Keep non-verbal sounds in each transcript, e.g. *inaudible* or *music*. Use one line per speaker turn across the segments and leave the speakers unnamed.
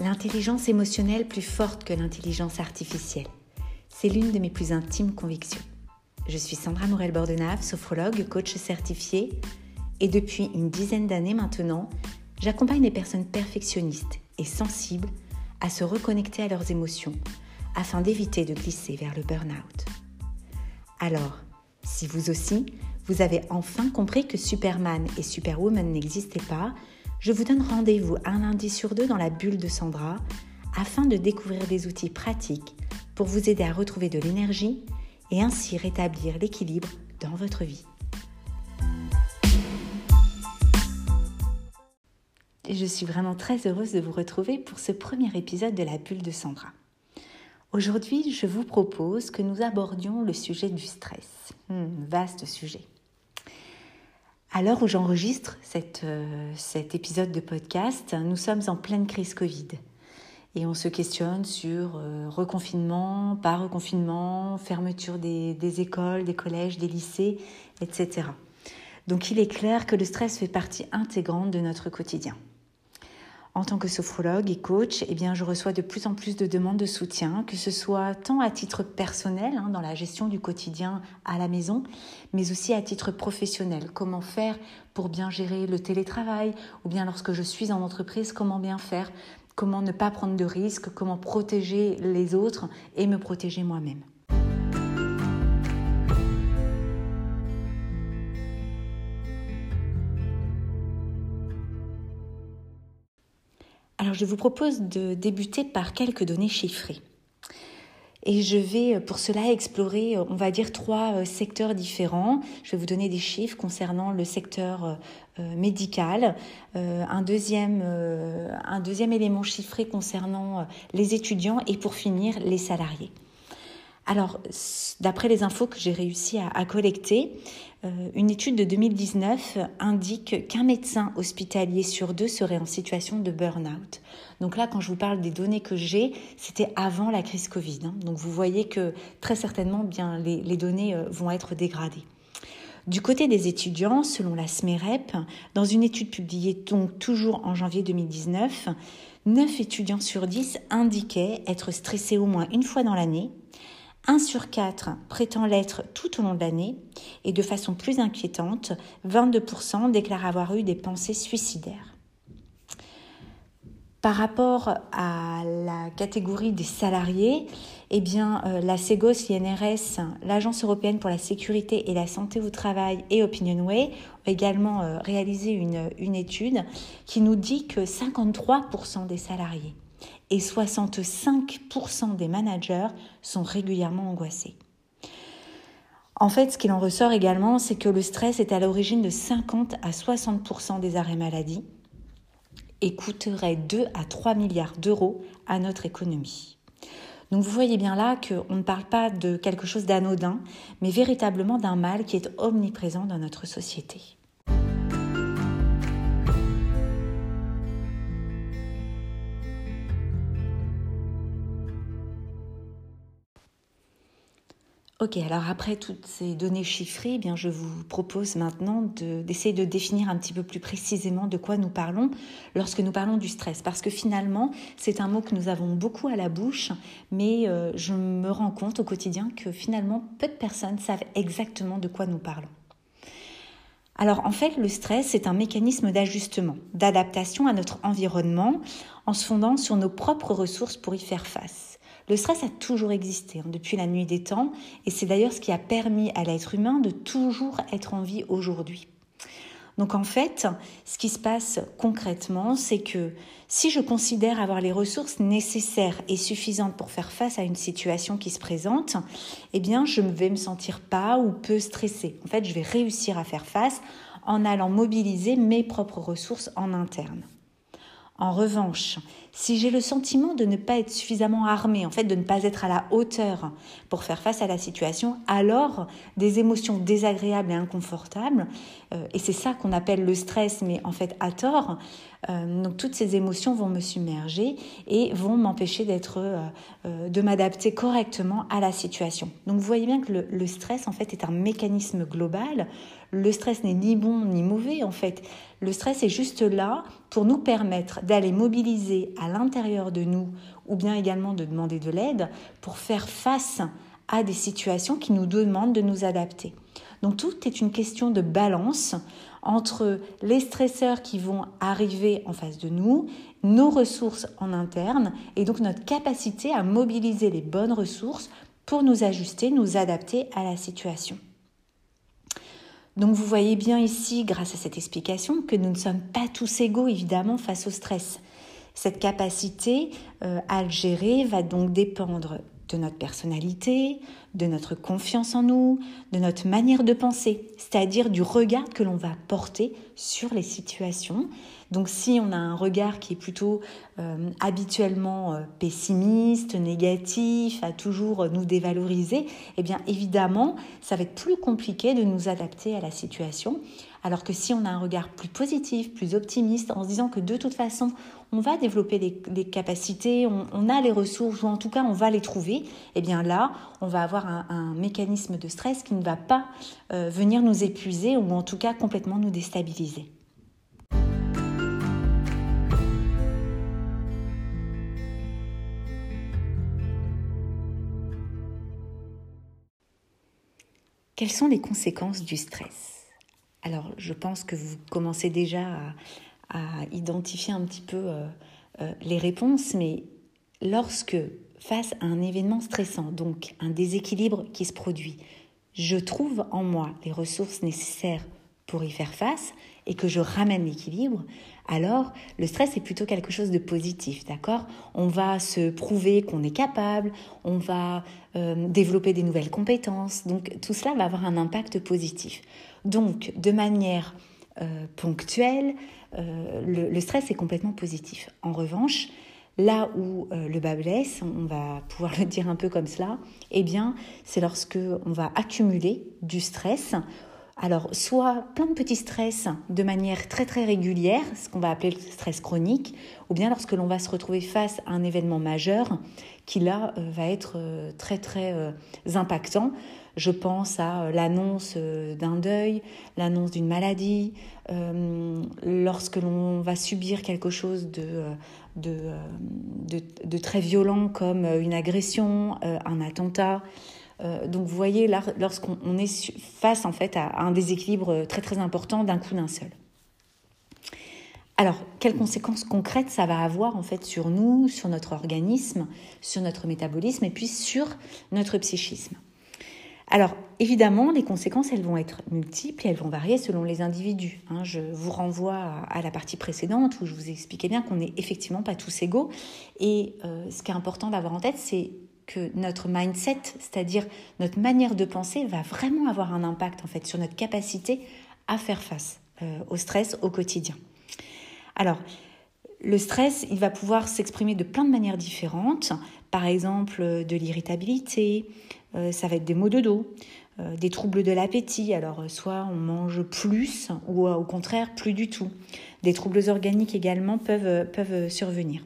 L'intelligence émotionnelle plus forte que l'intelligence artificielle. C'est l'une de mes plus intimes convictions. Je suis Sandra Morel-Bordenave, sophrologue, coach certifié, et depuis une dizaine d'années maintenant, j'accompagne les personnes perfectionnistes et sensibles à se reconnecter à leurs émotions afin d'éviter de glisser vers le burn-out. Alors, si vous aussi, vous avez enfin compris que Superman et Superwoman n'existaient pas, je vous donne rendez-vous un lundi sur deux dans la bulle de Sandra afin de découvrir des outils pratiques pour vous aider à retrouver de l'énergie et ainsi rétablir l'équilibre dans votre vie. je suis vraiment très heureuse de vous retrouver pour ce premier épisode de la bulle de Sandra. Aujourd'hui, je vous propose que nous abordions le sujet du stress. Hmm, vaste sujet. À l'heure où j'enregistre euh, cet épisode de podcast, nous sommes en pleine crise Covid. Et on se questionne sur euh, reconfinement, pas reconfinement, fermeture des, des, écoles, des collèges, des lycées, etc. Donc il est clair que le stress fait partie intégrante de notre quotidien. En tant que sophrologue et coach, eh bien, je reçois de plus en plus de demandes de soutien, que ce soit tant à titre personnel, hein, dans la gestion du quotidien à la maison, mais aussi à titre professionnel. Comment faire pour bien gérer le télétravail, ou bien lorsque je suis en entreprise, comment bien faire, comment ne pas prendre de risques, comment protéger les autres et me protéger moi-même? Je vous propose de débuter par quelques données chiffrées. Et je vais pour cela explorer, on va dire, trois euh, secteurs différents. Je vais vous donner des chiffres concernant le secteur euh, euh, médical, un, deuxième, un deuxième élément chiffré concernant les étudiants et pour finir les salariés. Alors, d'après les infos que j'ai réussi à, collecter, euh, une étude de 2019 indique qu'un médecin hospitalier sur deux serait en situation de burn-out. Donc là, quand je vous parle des données que j'ai, c'était avant la crise Covid. Hein. Donc vous voyez que très certainement, bien, les, données euh, vont être dégradées. Du côté des étudiants, selon la SMEREP, dans une étude publiée donc toujours en janvier 2019, 9 étudiants sur 10 indiquaient être stressés au moins une fois dans l'année 1 sur 4 prétend l'être tout au long de l'année et de façon plus inquiétante, 22% déclarent avoir eu des pensées suicidaires. Par rapport à la catégorie des salariés, eh euh, la CEGOS, l'INRS, l'Agence européenne pour la sécurité et la santé au travail et OpinionWay ont également euh, réalisé une, une étude qui nous dit que 53% des salariés et 65% des managers sont régulièrement angoissés. En fait, ce qu'il en ressort également, c'est que le stress est à l'origine de 50 à 60% des arrêts maladie et coûterait 2 à 3 milliards d'euros à notre économie. Donc vous voyez bien là qu'on ne parle pas de quelque chose d'anodin, mais véritablement d'un mal qui est omniprésent dans notre société. Ok, alors après toutes ces données chiffrées, eh je vous propose maintenant d'essayer de, définir un petit peu plus précisément de quoi nous parlons lorsque nous parlons du stress. Parce que finalement, c'est un mot que nous avons beaucoup à la bouche, mais euh, je me rends compte au quotidien que finalement, peu de personnes savent exactement de quoi nous parlons. Alors en fait, le stress, c'est un mécanisme d'ajustement, d'adaptation à notre environnement en se fondant sur nos propres ressources pour y faire face. Le stress a toujours existé hein, depuis la nuit des temps et c'est d'ailleurs ce qui a permis à l'être humain de toujours être en vie aujourd'hui. Donc en fait, ce qui se passe concrètement, c'est que si je considère avoir les ressources nécessaires et suffisantes pour faire face à une situation qui se présente, eh bien je ne vais me sentir pas ou peu stressé. En fait, je vais réussir à faire face en allant mobiliser mes propres ressources en interne. En revanche, si j'ai le sentiment de ne pas être suffisamment armé, en fait de ne pas être à la hauteur pour faire face à la situation, alors des émotions désagréables et inconfortables, euh, et c'est ça qu'on appelle le stress, mais en fait à tort, euh, donc toutes ces émotions vont me submerger et vont m'empêcher d'être, euh, de m'adapter correctement à la situation. Donc vous voyez bien que le, stress en fait est un mécanisme global. Le stress n'est ni bon ni mauvais en fait. Le stress est juste là pour nous permettre d'aller mobiliser à l'intérieur de nous ou bien également de demander de l'aide pour faire face à des situations qui nous demandent de nous adapter. Donc tout est une question de balance entre les stresseurs qui vont arriver en face de nous, nos ressources en interne et donc notre capacité à mobiliser les bonnes ressources pour nous ajuster, nous adapter à la situation. Donc vous voyez bien ici, grâce à cette explication, que nous ne sommes pas tous égaux évidemment face au stress. Cette capacité euh, à le gérer va donc dépendre de notre personnalité, de notre confiance en nous, de notre manière de penser, c'est-à-dire du regard que l'on va porter sur les situations. Donc si on a un regard qui est plutôt euh, habituellement euh, pessimiste, négatif, à toujours nous dévaloriser, eh bien évidemment, ça va être plus compliqué de nous adapter à la situation. Alors que si on a un regard plus positif, plus optimiste, en se disant que de toute façon, on va développer des, capacités, on, a les ressources, ou en tout cas on va les trouver, eh bien là, on va avoir un, mécanisme de stress qui ne va pas euh, venir nous épuiser ou en tout cas complètement nous déstabiliser. Quelles sont les conséquences du stress? Alors, je pense que vous commencez déjà à, identifier un petit peu euh, euh, les réponses, mais lorsque face à un événement stressant, donc un déséquilibre qui se produit, je trouve en moi les ressources nécessaires pour y faire face et que je ramène l'équilibre, alors le stress est plutôt quelque chose de positif, d'accord? On va se prouver qu'on est capable, on va euh, développer des nouvelles compétences, donc tout cela va avoir un impact positif. Donc de manière ponctuelle, euh, le, stress est complètement positif. En revanche, là où euh, le bas blesse, on va pouvoir *laughs* le dire un peu comme cela, eh bien, c'est lorsque on va accumuler du stress. Alors, soit plein de petits stress de manière très très régulière, ce qu'on va appeler le stress chronique, ou bien lorsque l'on va se retrouver face à un événement majeur qui là euh, va être très très impactant. Je pense à euh, l'annonce euh, d'un deuil, l'annonce d'une maladie, euh, lorsque l'on va subir quelque chose de, très violent comme une agression, un attentat. donc vous voyez, lorsqu'on est face en fait à un déséquilibre très très important d'un coup d'un seul. Alors, quelles conséquences concrètes ça va avoir en fait sur nous, sur notre organisme, sur notre métabolisme et puis sur notre psychisme? Alors, évidemment, les conséquences, elles vont être multiples et elles vont varier selon les individus. Hein. Je vous renvoie à la partie précédente où je vous expliquais bien qu'on n'est effectivement pas tous égaux. Et euh, ce qui est important d'avoir en tête, c'est que notre mindset, c'est-à-dire notre manière de penser, va vraiment avoir un impact en fait sur notre capacité à faire face euh, au stress au quotidien. Alors, le stress, il va pouvoir s'exprimer de plein de manières différentes. Par exemple, de l'irritabilité, euh, ça va être des maux de dos, euh, des troubles de l'appétit. Alors, soit on mange plus ou au contraire plus du tout. Des troubles organiques également peuvent, peuvent survenir.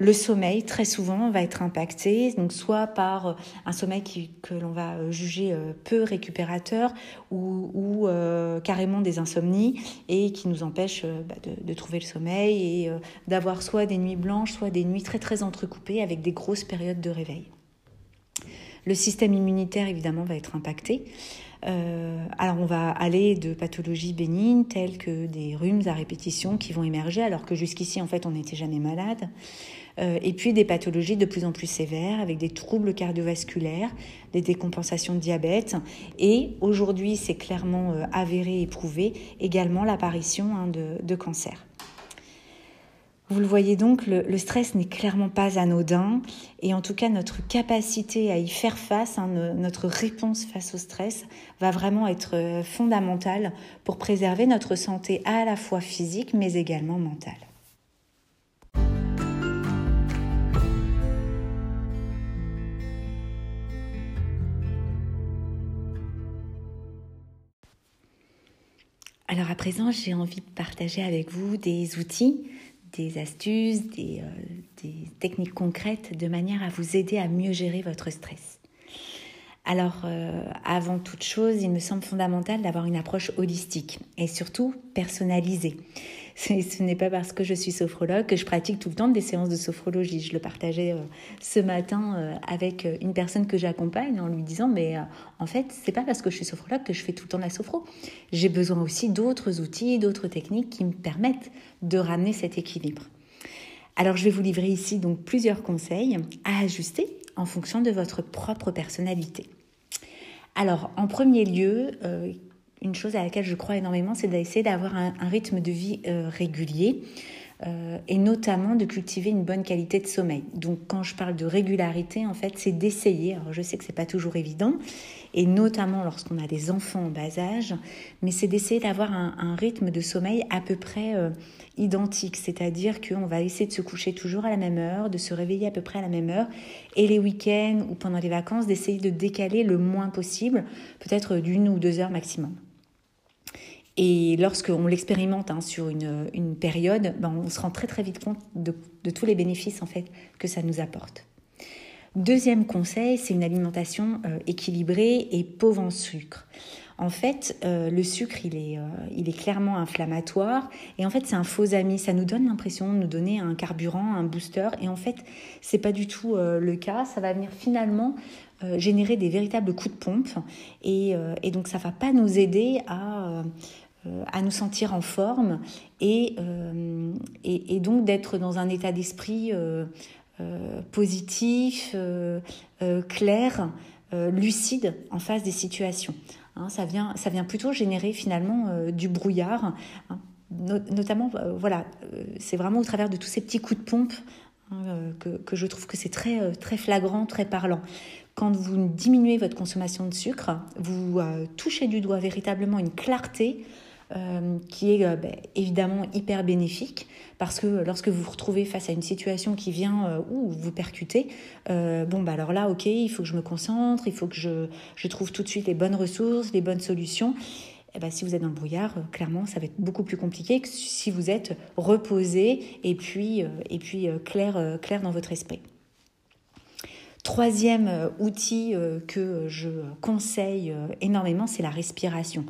Le sommeil, très souvent, va être impacté, donc soit par un sommeil que l'on va juger euh, peu récupérateur ou, carrément des insomnies et qui nous empêche bah, de, de, trouver le sommeil et d'avoir soit des nuits blanches, soit des nuits très très entrecoupées avec des grosses périodes de réveil. Le système immunitaire, évidemment, va être impacté. Euh, alors on va aller de pathologies bénignes telles que des rhumes à répétition qui vont émerger alors que jusqu'ici en fait on n'était jamais malade. Euh, et puis des pathologies de plus en plus sévères avec des troubles cardiovasculaires, des décompensations de diabète et aujourd'hui c'est clairement euh, avéré et prouvé également l'apparition hein, de, de cancer. Vous le voyez donc, le, stress n'est clairement pas anodin et en tout cas notre capacité à y faire face, hein, notre réponse face au stress va vraiment être euh, fondamentale pour préserver notre santé à la fois physique mais également mentale. Alors à présent, j'ai envie de partager avec vous des outils des astuces, euh, des, techniques concrètes de manière à vous aider à mieux gérer votre stress. Alors, avant toute chose, il me semble fondamental d'avoir une approche holistique et surtout personnalisée. *laughs* Ce n'est pas parce que je suis sophrologue que je pratique tout le temps des séances de sophrologie. Je le partageais euh, ce matin euh, avec euh, une personne que j'accompagne en lui disant mais en fait c'est pas parce que je suis sophrologue que je fais tout le temps de la sophro. J'ai besoin aussi d'autres outils, d'autres techniques qui me permettent de ramener cet équilibre. Alors je vais vous livrer ici donc plusieurs conseils à ajuster en fonction de votre propre personnalité. Alors en premier lieu, une chose à laquelle je crois énormément, c'est d'essayer d'avoir un, rythme de vie euh, régulier. Euh, et notamment de cultiver une bonne qualité de sommeil. Donc quand je parle de régularité, en fait, c'est d'essayer. Alors je sais que c'est pas toujours évident, et notamment lorsqu'on a des enfants en bas âge, mais c'est d'essayer d'avoir un, rythme de sommeil à peu près euh, identique, c'est-à-dire qu'on va essayer de se coucher toujours à la même heure, de se réveiller à peu près à la même heure, et les week-ends ou pendant les vacances, d'essayer de décaler le moins possible, peut-être d'une ou deux heures maximum. Et lorsqu'on l'expérimente hein, sur une, période, ben, on se rend très très vite compte de, tous les bénéfices en fait que ça nous apporte. Deuxième conseil, c'est une alimentation euh, équilibrée et pauvre en sucre. En fait, euh, le sucre, il est, euh, il est clairement inflammatoire et en fait, c'est un faux ami. Ça nous donne l'impression de nous donner un carburant, un booster et en fait, c'est pas du tout le cas. Ça va venir finalement générer des véritables coups de pompe et, et donc ça va pas nous aider à à nous sentir en forme et, euh, et, donc d'être dans un état d'esprit euh, positif, clair, lucide en face des situations. Hein, ça, vient, ça vient plutôt générer finalement du brouillard, hein. notamment, voilà, c'est vraiment au travers de tous ces petits coups de pompe hein, que, que, je trouve que c'est très, très flagrant, très parlant. Quand vous diminuez votre consommation de sucre, vous touchez du doigt véritablement une clarté euh, qui est euh, ben, évidemment hyper bénéfique parce que lorsque vous vous retrouvez face à une situation qui vient euh, ou vous percutez, bon bah alors là ok il faut que je me concentre, il faut que je, je trouve tout de suite les bonnes ressources, les bonnes solutions. Eh ben, si vous êtes dans le brouillard, clairement, ça va être beaucoup plus compliqué que si vous êtes reposé et puis, et puis clair, clair dans votre esprit. Troisième outil que je conseille énormément, c'est la respiration.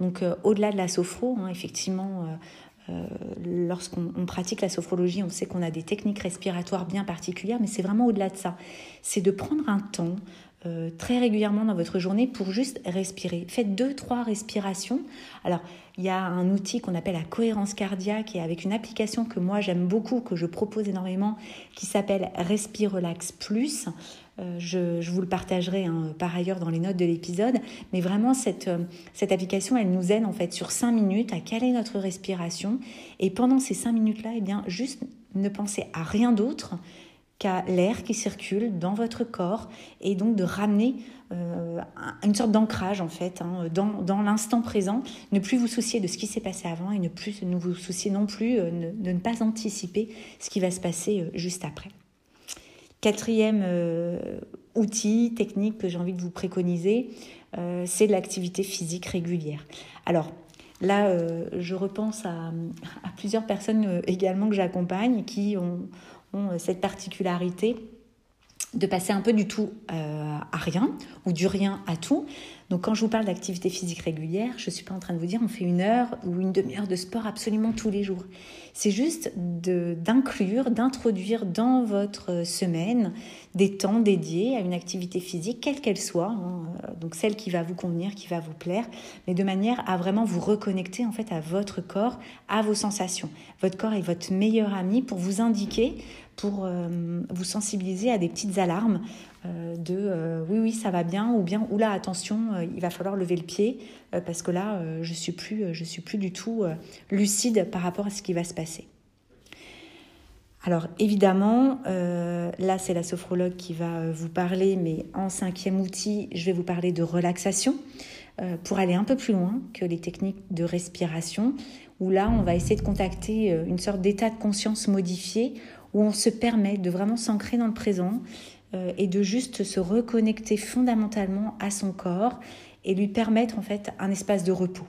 Donc euh, au-delà de la sophro, hein, effectivement, euh, euh, lorsqu'on pratique la sophrologie, on sait qu'on a des techniques respiratoires bien particulières, mais c'est vraiment au-delà de ça. C'est de prendre un temps très régulièrement dans votre journée pour juste respirer. Faites deux, trois respirations. Alors, il y a un outil qu'on appelle la cohérence cardiaque et avec une application que moi j'aime beaucoup, que je propose énormément, qui s'appelle Respire Relax Plus. Euh, je, vous le partagerai hein, par ailleurs dans les notes de l'épisode. Mais vraiment, cette, euh, application, elle nous aide en fait sur 5 minutes à caler notre respiration. Et pendant ces 5 minutes-là, eh bien, juste ne pensez à rien d'autre qu'à l'air qui circule dans votre corps et donc de ramener euh, une sorte d'ancrage en fait hein, dans, dans l'instant présent, ne plus vous soucier de ce qui s'est passé avant et ne plus ne vous soucier non plus de ne pas anticiper ce qui va se passer juste après. Quatrième euh, outil technique que j'ai envie de vous préconiser, euh, c'est l'activité physique régulière. Alors là, euh, je repense à, plusieurs personnes également que j'accompagne qui ont, cette particularité de passer un peu du tout à rien ou du rien à tout. Donc quand je vous parle d'activité physique régulière, je ne suis pas en train de vous dire on fait une heure ou une demi-heure de sport absolument tous les jours. C'est juste d'inclure, d'introduire dans votre semaine des temps dédiés à une activité physique, quelle qu'elle soit, hein, donc celle qui va vous convenir, qui va vous plaire, mais de manière à vraiment vous reconnecter en fait à votre corps, à vos sensations. Votre corps est votre meilleur ami pour vous indiquer pour euh, vous sensibiliser à des petites alarmes euh, de euh, oui oui ça va bien ou bien oula attention il va falloir lever le pied parce que là je suis plus je suis plus du tout lucide par rapport à ce qui va se passer. Alors évidemment, là c'est la sophrologue qui va vous parler, mais en cinquième outil, je vais vous parler de relaxation pour aller un peu plus loin que les techniques de respiration, où là on va essayer de contacter une sorte d'état de conscience modifié où on se permet de vraiment s'ancrer dans le présent euh, et de juste se reconnecter fondamentalement à son corps et lui permettre en fait un espace de repos.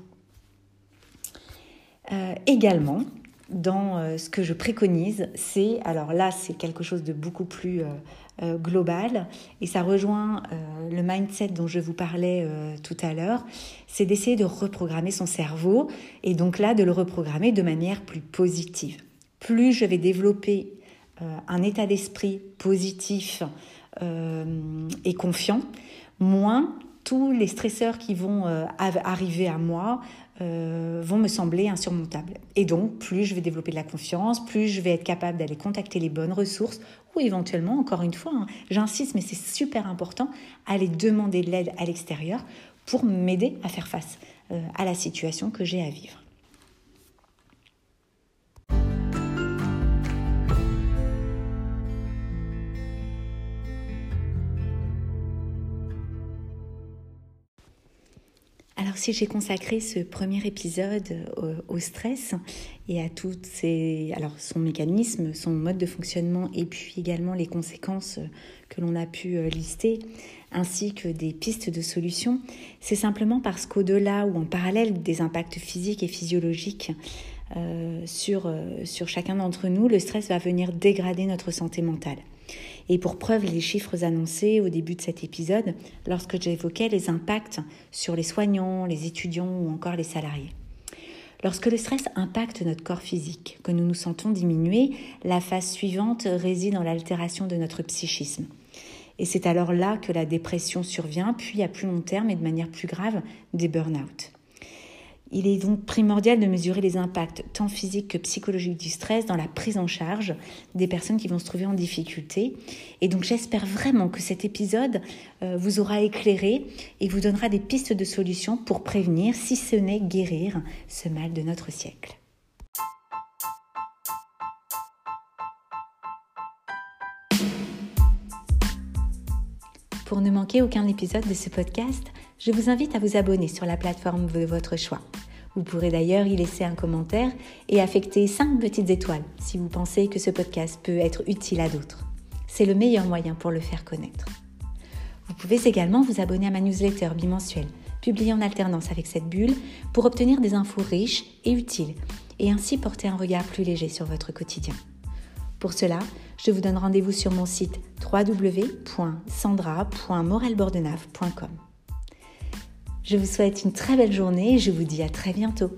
Euh, également, dans euh, ce que je préconise, c'est, alors là c'est quelque chose de beaucoup plus global et ça rejoint le mindset dont je vous parlais tout à l'heure, c'est d'essayer de reprogrammer son cerveau et donc là de le reprogrammer de manière plus positive. Plus je vais développer un état d'esprit positif et confiant, moins tous les stresseurs qui vont arriver à moi euh, vont me sembler insurmontables. Et donc, plus je vais développer de la confiance, plus je vais être capable d'aller contacter les bonnes ressources, ou éventuellement, encore une fois, hein, j'insiste, mais c'est super important, aller demander de l'aide à l'extérieur pour m'aider à faire face euh, à la situation que j'ai à vivre. Si j'ai consacré ce premier épisode au, stress et à toutes ses, alors son mécanisme, son mode de fonctionnement et puis également les conséquences que l'on a pu euh, lister, ainsi que des pistes de solutions, c'est simplement parce qu'au-delà ou en parallèle des impacts physiques et physiologiques euh, sur, euh, sur chacun d'entre nous, le stress va venir dégrader notre santé mentale. Et pour preuve, les chiffres annoncés au début de cet épisode, lorsque j'évoquais les impacts sur les soignants, les étudiants ou encore les salariés. Lorsque le stress impacte notre corps physique, que nous nous sentons diminuer, la phase suivante réside dans l'altération de notre psychisme. Et c'est alors là que la dépression survient, puis à plus long terme et de manière plus grave, des burn-out. Il est donc primordial de mesurer les impacts tant physiques que psychologiques du stress dans la prise en charge des personnes qui vont se trouver en difficulté. Et donc j'espère vraiment que cet épisode euh, vous aura éclairé et vous donnera des pistes de solutions pour prévenir, si ce n'est guérir, ce mal de notre siècle. Pour ne manquer aucun épisode de ce podcast, je vous invite à vous abonner sur la plateforme de votre choix. Vous pourrez d'ailleurs y laisser un commentaire et affecter 5 petites étoiles si vous pensez que ce podcast peut être utile à d'autres. C'est le meilleur moyen pour le faire connaître. Vous pouvez également vous abonner à ma newsletter bimensuelle, publiée en alternance avec cette bulle, pour obtenir des infos riches et utiles, et ainsi porter un regard plus léger sur votre quotidien. Pour cela, je vous donne rendez-vous sur mon site www.sandra.morelbordenave.com. Je vous souhaite une très belle journée et je vous dis à très bientôt.